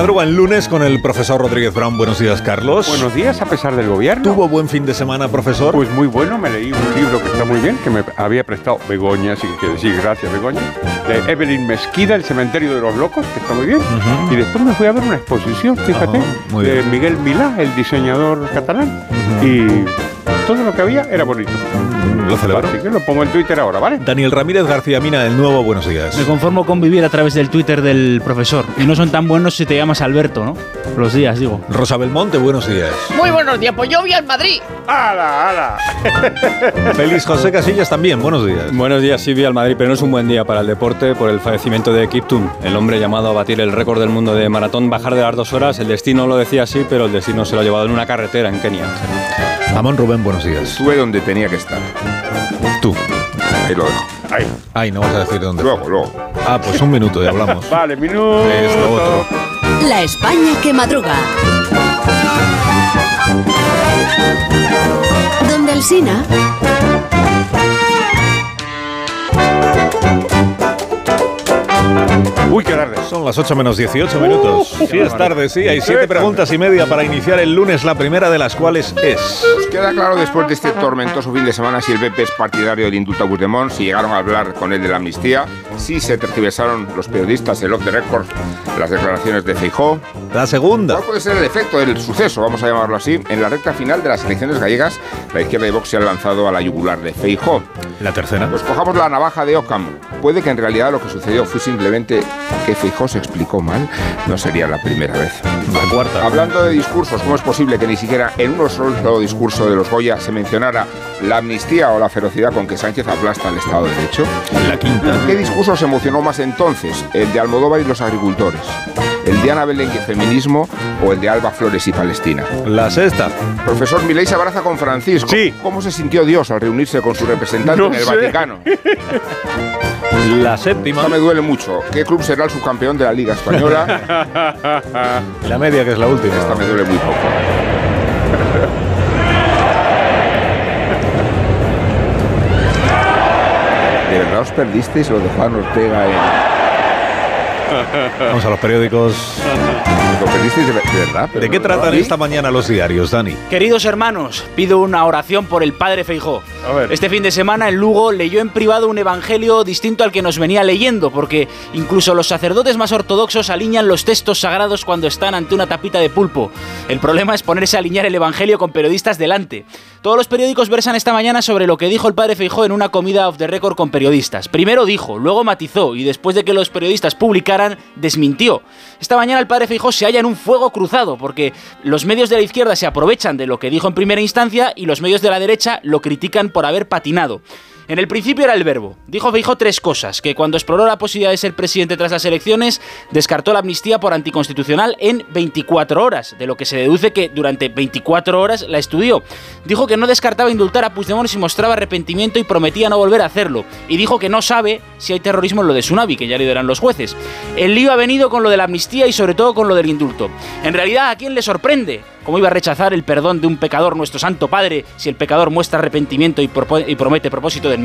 Madruga en lunes con el profesor Rodríguez Brown. Buenos días, Carlos. Buenos días, a pesar del gobierno. ¿Tuvo buen fin de semana, profesor? Pues muy bueno, me leí un libro que está muy bien, que me había prestado Begoña, así que quiero decir gracias, Begoña, de Evelyn Mesquida, El cementerio de los locos, que está muy bien. Y después me fui a ver una exposición, fíjate, muy de. Miguel Milá, el diseñador catalán. Y todo lo que había era bonito. Lo celebro. Así que lo pongo en Twitter ahora, ¿vale? Daniel Ramírez García Mina, el nuevo Buenos días. Me conformo con vivir a través del Twitter del profesor. Y no son tan buenos si te llamas Alberto, ¿no? Los días, digo. Rosa Belmonte, buenos días. Muy buenos días, pues yo vi al Madrid. ¡Hala, hala! Félix José Casillas también, buenos días. Buenos días, sí vi al Madrid, pero no es un buen día para el deporte por el fallecimiento de Kiptum, el hombre llamado a batir el récord del mundo de maratón, bajar de las dos horas. El destino lo decía así, pero el destino se lo ha llevado en una carretera en Kenia. Amón Rubén, buenos días. Estuve donde tenía que estar. Tú. Ahí lo dejo. Ahí, Ay, no vas a decir dónde. Luego, luego. Ah, pues un minuto y hablamos. vale, minuto. Es lo otro. La España que madruga. Donde el Sina. Uy, qué tarde. Son las 8 menos 18 minutos. Uh, sí, es tarde, sí. Hay siete preguntas y media para iniciar el lunes, la primera de las cuales es... Pues queda claro después de este tormentoso fin de semana si el PP es partidario del indulto a Puigdemont, si llegaron a hablar con él de la amnistía, si se tergiversaron los periodistas el off the record las declaraciones de Feijó. La segunda. ¿Cuál puede ser el efecto del suceso, vamos a llamarlo así? En la recta final de las elecciones gallegas, la izquierda de Vox se ha lanzado a la yugular de Feijó. La tercera. Pues cojamos la navaja de Occam. Puede que en realidad lo que sucedió fue simplemente que Feijó se explicó mal. No sería la primera vez. La cuarta. Hablando de discursos, ¿cómo es posible que ni siquiera en uno solo discurso de los Goya se mencionara la amnistía o la ferocidad con que Sánchez aplasta el Estado de Derecho? La quinta. ¿Qué discurso se emocionó más entonces? ¿El de Almodóvar y los agricultores? ¿El de Ana Belén y el feminismo? ¿O el de Alba Flores y Palestina? La sexta. Profesor Milei se abraza con Francisco. Sí. ¿Cómo se sintió Dios al reunirse con su representante No en el sé. Vaticano? La séptima. Esta me duele mucho. ¿Qué club será el subcampeón de la Liga Española? La media, que es la última. Esta me duele muy poco. ¿De verdad os perdisteis lo de Juan Ortega en... Vamos a los periódicos. ¿Lo perdisteis de, verdad? ¿De qué no, tratan ¿sí? esta mañana los diarios, Dani? Queridos hermanos, pido una oración por el padre Feijó. A ver. Este fin de semana en Lugo leyó en privado un evangelio distinto al que nos venía leyendo, porque incluso los sacerdotes más ortodoxos alinean los textos sagrados cuando están ante una tapita de pulpo. El problema es ponerse a alinear el evangelio con periodistas delante. Todos los periódicos versan esta mañana sobre lo que dijo el padre Feijó en una comida off the record con periodistas. Primero dijo, luego matizó y después de que los periodistas publicaran, desmintió. Esta mañana el padre Feijó se halla en un fuego cruzado porque los medios de la izquierda se aprovechan de lo que dijo en primera instancia y los medios de la derecha lo critican por haber patinado. En el principio era el verbo. Dijo Feijó tres cosas, que cuando exploró la posibilidad de ser presidente tras las elecciones, descartó la amnistía por anticonstitucional en 24 horas, de lo que se deduce que durante 24 horas la estudió. Dijo que no descartaba indultar a Puigdemont si mostraba arrepentimiento y prometía no volver a hacerlo. Y dijo que no sabe si hay terrorismo en lo de Tsunami, que ya le dirán los jueces. El lío ha venido con lo de la amnistía y sobre todo con lo del indulto. En realidad, ¿a quién le sorprende? ¿Cómo iba a rechazar el perdón de un pecador, nuestro Santo Padre, si el pecador muestra arrepentimiento y, y promete propósito de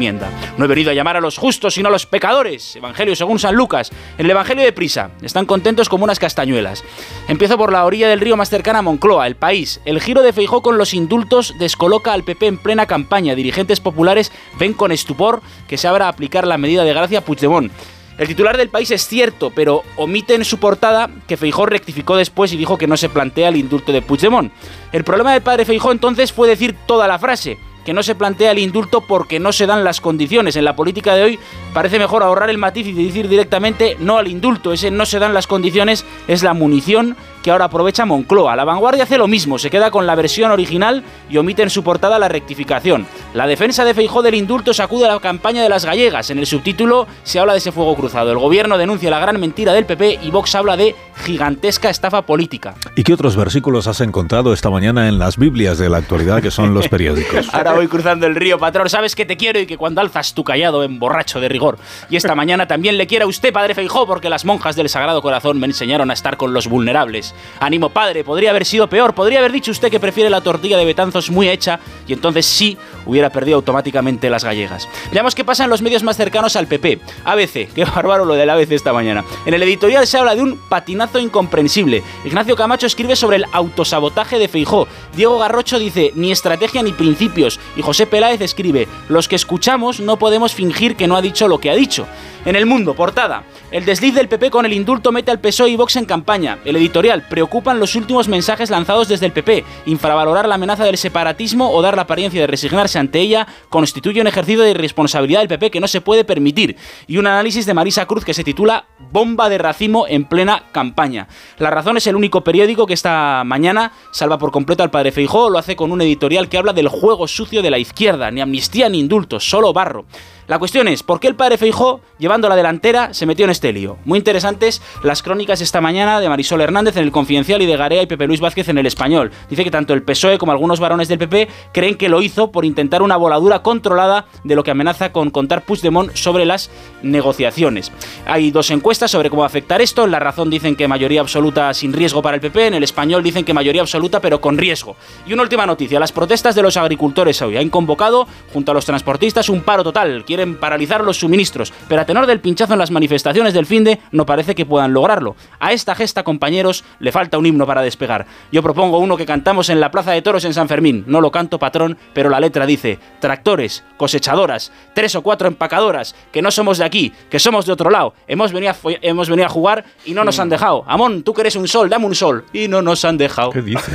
No he venido a llamar a los justos, sino a los pecadores. Evangelio según San Lucas. El Evangelio de Prisa. Están contentos como unas castañuelas. Empiezo por la orilla del río más cercana a Moncloa, el país. El giro de Feijó con los indultos descoloca al PP en plena campaña. Dirigentes populares ven con estupor que se abra a aplicar la medida de gracia a Puigdemont. El titular del país es cierto, pero omite en su portada que Feijó rectificó después y dijo que no se plantea el indulto de Puigdemont. El problema del padre Feijó entonces fue decir toda la frase. Que no se plantea el indulto porque no se dan las condiciones. En la política de hoy parece mejor ahorrar el matiz y decir directamente no al indulto. Ese no se dan las condiciones es la munición que ahora aprovecha Moncloa. La vanguardia hace lo mismo, se queda con la versión original y omite en su portada la rectificación. La defensa de Feijó del indulto sacude a la campaña de las gallegas. En el subtítulo se habla de ese fuego cruzado. El gobierno denuncia la gran mentira del PP y Vox habla de gigantesca estafa política. ¿Y qué otros versículos has encontrado esta mañana en las Biblias de la actualidad que son los periódicos? Ahora voy cruzando el río, patrón. Sabes que te quiero y que cuando alzas tu callado en borracho de rigor. Y esta mañana también le quiero a usted, padre Feijó, porque las monjas del Sagrado Corazón me enseñaron a estar con los vulnerables. Ánimo, padre, podría haber sido peor. Podría haber dicho usted que prefiere la tortilla de Betanzos muy hecha y entonces sí hubiera perdido automáticamente las gallegas. Veamos qué pasa en los medios más cercanos al PP. ABC, qué bárbaro lo del ABC esta mañana. En el editorial se habla de un patinazo incomprensible. Ignacio Camacho escribe sobre el autosabotaje de Feijó. Diego Garrocho dice ni estrategia ni principios. Y José Peláez escribe los que escuchamos no podemos fingir que no ha dicho lo que ha dicho. En el mundo, portada. El desliz del PP con el indulto mete al PSOE y Vox en campaña. El editorial. Preocupan los últimos mensajes lanzados desde el PP. Infravalorar la amenaza del separatismo o dar la apariencia de resignarse ante ella constituye un ejercicio de irresponsabilidad del PP que no se puede permitir. Y un análisis de Marisa Cruz que se titula Bomba de racimo en plena campaña. La Razón es el único periódico que esta mañana salva por completo al padre Feijó. Lo hace con un editorial que habla del juego sucio de la izquierda. Ni amnistía ni indultos, solo barro. La cuestión es, ¿por qué el padre Feijó, llevando la delantera, se metió en este lío? Muy interesantes las crónicas esta mañana de Marisol Hernández en el Confidencial y de Garea y Pepe Luis Vázquez en el Español. Dice que tanto el PSOE como algunos varones del PP creen que lo hizo por intentar una voladura controlada de lo que amenaza con contar Puigdemont sobre las negociaciones. Hay dos encuestas sobre cómo afectar esto. En La Razón dicen que mayoría absoluta sin riesgo para el PP. En el Español dicen que mayoría absoluta pero con riesgo. Y una última noticia. Las protestas de los agricultores hoy han convocado, junto a los transportistas, un paro total quieren paralizar los suministros, pero a tenor del pinchazo en las manifestaciones del finde no parece que puedan lograrlo. A esta gesta, compañeros, le falta un himno para despegar. Yo propongo uno que cantamos en la Plaza de Toros en San Fermín. No lo canto patrón, pero la letra dice: tractores, cosechadoras, tres o cuatro empacadoras, que no somos de aquí, que somos de otro lado. Hemos venido a, hemos venido a jugar y no nos han dejado. Amón, tú que eres un sol, dame un sol. Y no nos han dejado. ¿Qué dice?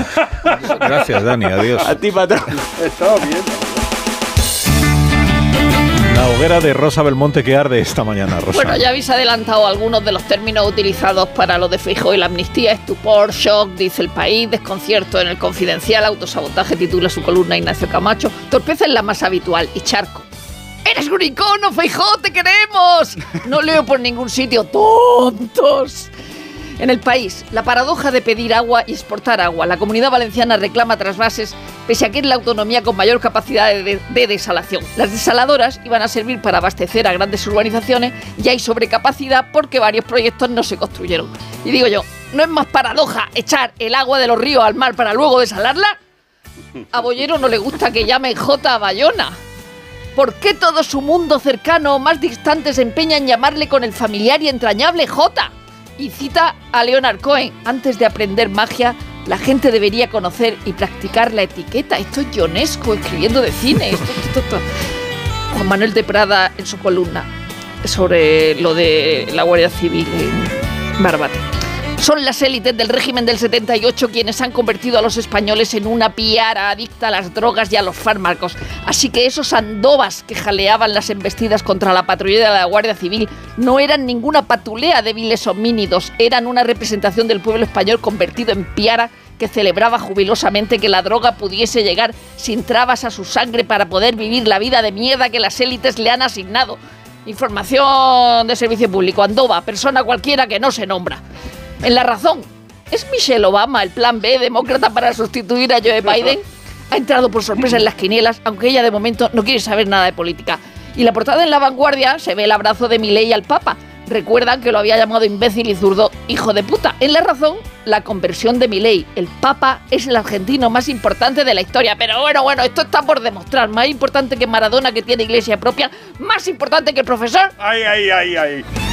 Gracias, Dani, adiós. A ti, patrón. Estaba bien. La hoguera de Rosa Belmonte que arde esta mañana, Rosa. Bueno, ya habéis adelantado algunos de los términos utilizados para lo de Fijo y la amnistía. Estupor, shock, dice el país, desconcierto en el confidencial, autosabotaje titula su columna Ignacio Camacho, torpeza es la más habitual y charco. ¡Eres un icono, Feijó, te queremos! No leo por ningún sitio, tontos. En el país, la paradoja de pedir agua y exportar agua. La comunidad valenciana reclama trasvases, pese a que es la autonomía con mayor capacidad de, de desalación. Las desaladoras iban a servir para abastecer a grandes urbanizaciones y hay sobrecapacidad porque varios proyectos no se construyeron. Y digo yo, ¿no es más paradoja echar el agua de los ríos al mar para luego desalarla? A Bollero no le gusta que llamen J Bayona. ¿Por qué todo su mundo cercano o más distante se empeña en llamarle con el familiar y entrañable J? Y cita a Leonard Cohen, antes de aprender magia, la gente debería conocer y practicar la etiqueta. Esto es Ionesco escribiendo de cine. Juan Manuel de Prada en su columna sobre lo de la Guardia Civil en Barbate. Son las élites del régimen del 78 quienes han convertido a los españoles en una piara adicta a las drogas y a los fármacos. Así que esos andovas que jaleaban las embestidas contra la patrulla de la Guardia Civil no eran ninguna patulea de viles homínidos, eran una representación del pueblo español convertido en piara que celebraba jubilosamente que la droga pudiese llegar sin trabas a su sangre para poder vivir la vida de mierda que las élites le han asignado. Información de servicio público, Andova, persona cualquiera que no se nombra. En la razón, ¿es Michelle Obama el plan B demócrata para sustituir a Joe Biden? Ha entrado por sorpresa en las quinielas, aunque ella de momento no quiere saber nada de política. Y la portada en la vanguardia se ve el abrazo de Milei al Papa. Recuerdan que lo había llamado imbécil y zurdo hijo de puta. En la razón, la conversión de Milei. El Papa es el argentino más importante de la historia. Pero bueno, bueno, esto está por demostrar. Más importante que Maradona, que tiene iglesia propia. Más importante que el profesor. Ay, ay, ay, ay.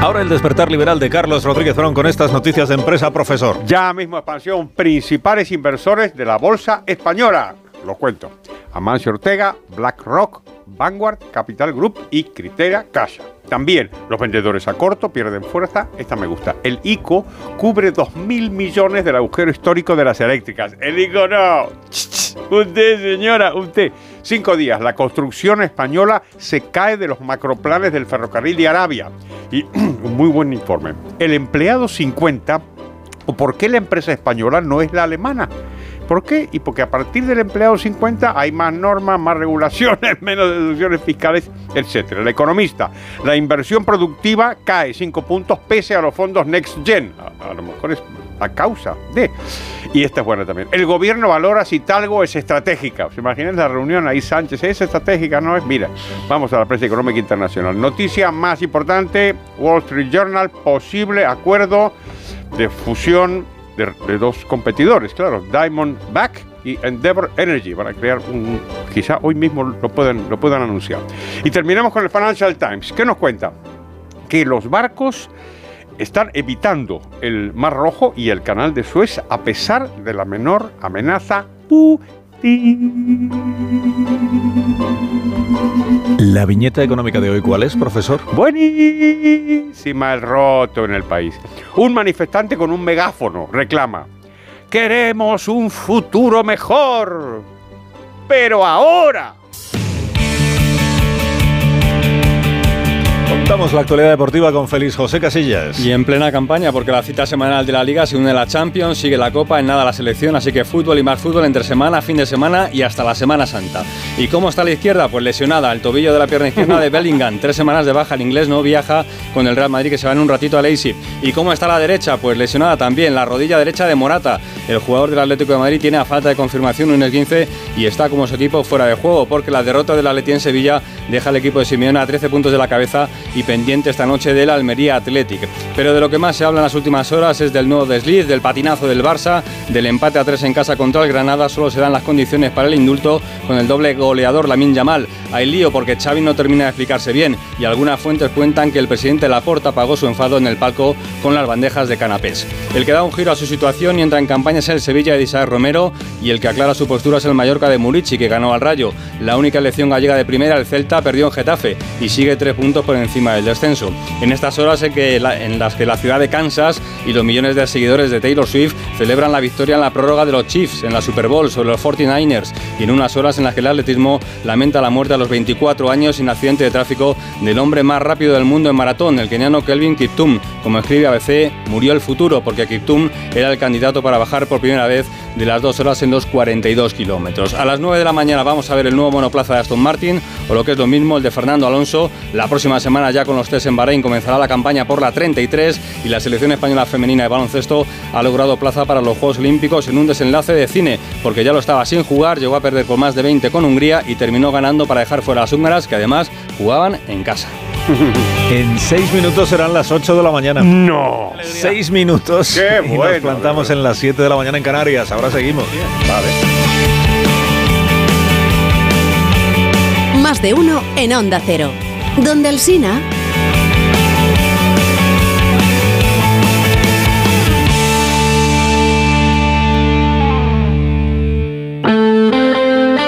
Ahora el despertar liberal de Carlos Rodríguez Brown con estas noticias de empresa, profesor. Ya mismo expansión, principales inversores de la bolsa española. Los cuento. Amancio Ortega, BlackRock, Vanguard, Capital Group y Critera Casa. También los vendedores a corto pierden fuerza. Esta me gusta. El ICO cubre 2.000 millones del agujero histórico de las eléctricas. El ICO no. Usted, señora, usted. Cinco días. La construcción española se cae de los macroplanes del ferrocarril de Arabia. Y un muy buen informe. El empleado 50, o por qué la empresa española no es la alemana. ¿Por qué? Y porque a partir del empleado 50 hay más normas, más regulaciones, menos deducciones fiscales, etc. El economista, la inversión productiva cae 5 puntos pese a los fondos Next Gen. A, lo mejor es a causa de. Y esta es buena también. El gobierno valora si Talgo es estratégica. ¿Se imaginan la reunión ahí Sánchez? ¿Es estratégica? No es. Mira, vamos a la prensa económica internacional. Noticia más importante: Wall Street Journal, posible acuerdo de fusión de, dos competidores, claro, Diamondback y Endeavor Energy, para crear un. Quizá hoy mismo lo puedan, lo puedan anunciar. Y terminamos con el Financial Times. ¿Qué nos cuenta? Que los barcos están evitando el Mar Rojo y el Canal de Suez a pesar de la menor amenaza ¿La viñeta económica de hoy cuál es, profesor? Buenísima el roto en el país. Un manifestante con un megáfono reclama: Queremos un futuro mejor. Pero ahora. Contamos la actualidad deportiva con Félix José Casillas. Y en plena campaña, porque la cita semanal de la Liga se une a la Champions, sigue la Copa, en nada la selección, así que fútbol y más fútbol entre semana, fin de semana y hasta la Semana Santa. ¿Y cómo está la izquierda? Pues lesionada, el tobillo de la pierna izquierda de Bellingham, tres semanas de baja, el inglés no viaja con el Real Madrid que se va en un ratito a Leipzig. ¿Y cómo está la derecha? Pues lesionada también, la rodilla derecha de Morata. El jugador del Atlético de Madrid tiene a falta de confirmación un 15 y está como su equipo fuera de juego, porque la derrota del Atleti en Sevilla deja al equipo de Simeone a 13 puntos de la cabeza y pendiente esta noche del Almería Athletic. Pero de lo que más se habla en las últimas horas es del nuevo desliz, del patinazo del Barça, del empate a 3 en casa contra el Granada. Solo se dan las condiciones para el indulto con el doble goleador Lamin Yamal. Hay lío porque Xavi no termina de explicarse bien y algunas fuentes cuentan que el presidente Laporta pagó su enfado en el palco con las bandejas de canapés. El que da un giro a su situación y entra en campaña es el Sevilla de Isaac Romero y el que aclara su postura es el Mallorca de Murici que ganó al Rayo. La única elección gallega de primera, el Celta, perdió en Getafe y sigue tres puntos por encima del descenso. En estas horas en, que la- en las que la ciudad de Kansas y los millones de seguidores de Taylor Swift celebran la victoria en la prórroga de los Chiefs en la Super Bowl sobre los 49ers y en unas horas en las que el atletismo lamenta la muerte a los 24 años sin accidente de tráfico del hombre más rápido del mundo en maratón, el keniano Kelvin Kiptum. Como escribe ABC, murió el futuro porque Kiptum era el candidato para bajar por primera vez de las dos horas en los 42 kilómetros. A las 9 de la mañana vamos a ver el nuevo monoplaza de Aston Martin o lo que es lo mismo el de Fernando Alonso. La próxima semana ya con los test en Bahrein comenzará la campaña por la 33 y la selección española femenina de baloncesto ha logrado plaza para los Juegos Olímpicos en un desenlace de cine porque ya lo estaba sin jugar, llegó a perder por más de 20 con Hungría y terminó ganando para dejar fuera a las húngaras que además jugaban en casa. En seis minutos serán las 8 de la mañana. No. Seis minutos. Qué y nos bueno, plantamos en las 7 de la mañana en Canarias. Ahora seguimos. Vale. Más de uno en Onda Cero. Donde Alsina.